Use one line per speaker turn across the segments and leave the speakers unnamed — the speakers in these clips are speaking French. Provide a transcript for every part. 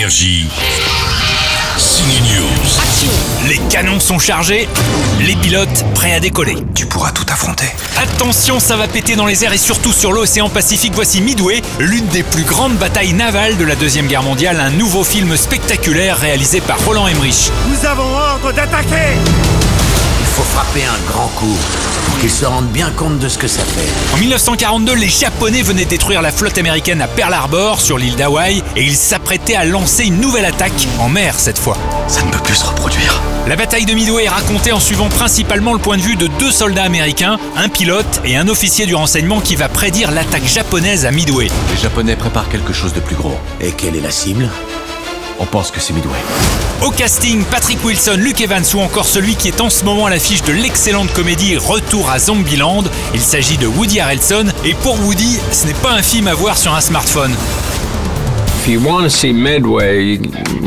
Énergie. Signe News.
Les canons sont chargés, les pilotes prêts à décoller.
Tu pourras tout affronter.
Attention, ça va péter dans les airs et surtout sur l'océan Pacifique. Voici Midway, l'une des plus grandes batailles navales de la Deuxième Guerre mondiale, un nouveau film spectaculaire réalisé par Roland Emmerich.
Nous avons ordre d'attaquer
frapper un grand coup pour qu'ils se rendent bien compte de ce que ça fait.
En 1942, les Japonais venaient détruire la flotte américaine à Pearl Harbor, sur l'île d'Hawaï, et ils s'apprêtaient à lancer une nouvelle attaque, en mer cette fois.
Ça ne peut plus se reproduire.
La bataille de Midway est racontée en suivant principalement le point de vue de deux soldats américains, un pilote et un officier du renseignement qui va prédire l'attaque japonaise à Midway.
Les Japonais préparent quelque chose de plus gros.
Et quelle est la cible?
On pense que c'est Midway.
Au casting, Patrick Wilson, Luke Evans ou encore celui qui est en ce moment à l'affiche de l'excellente comédie Retour à Zombieland. Il s'agit de Woody Harrelson et pour Woody, ce n'est pas un film à voir sur un smartphone.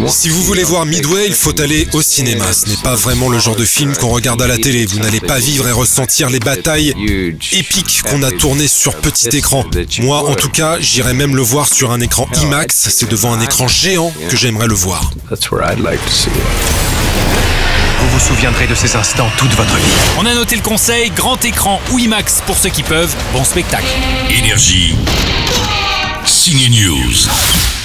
Si vous voulez voir Midway, il faut aller au cinéma. Ce n'est pas vraiment le genre de film qu'on regarde à la télé. Vous n'allez pas vivre et ressentir les batailles épiques qu'on a tournées sur petit écran. Moi, en tout cas, j'irai même le voir sur un écran IMAX. C'est devant un écran géant que j'aimerais le voir.
Vous vous souviendrez de ces instants toute votre vie.
On a noté le conseil, grand écran ou IMAX pour ceux qui peuvent. Bon spectacle.
Énergie. Signe News.